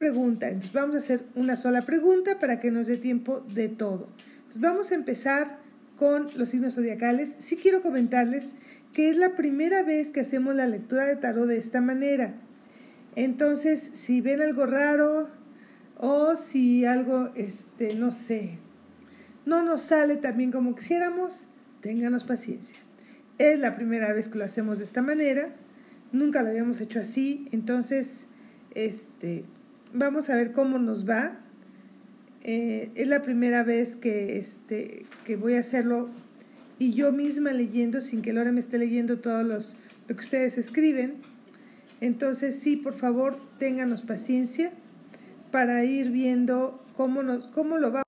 pregunta. Entonces vamos a hacer una sola pregunta para que nos dé tiempo de todo. Vamos a empezar con los signos zodiacales. Sí quiero comentarles que es la primera vez que hacemos la lectura de tarot de esta manera. Entonces, si ven algo raro o si algo, este, no sé, no nos sale también como quisiéramos, ténganos paciencia. Es la primera vez que lo hacemos de esta manera. Nunca lo habíamos hecho así. Entonces, este, vamos a ver cómo nos va. Eh, es la primera vez que, este, que voy a hacerlo y yo misma leyendo sin que Laura me esté leyendo todo los, lo que ustedes escriben. Entonces sí, por favor, ténganos paciencia para ir viendo cómo, nos, cómo lo vamos.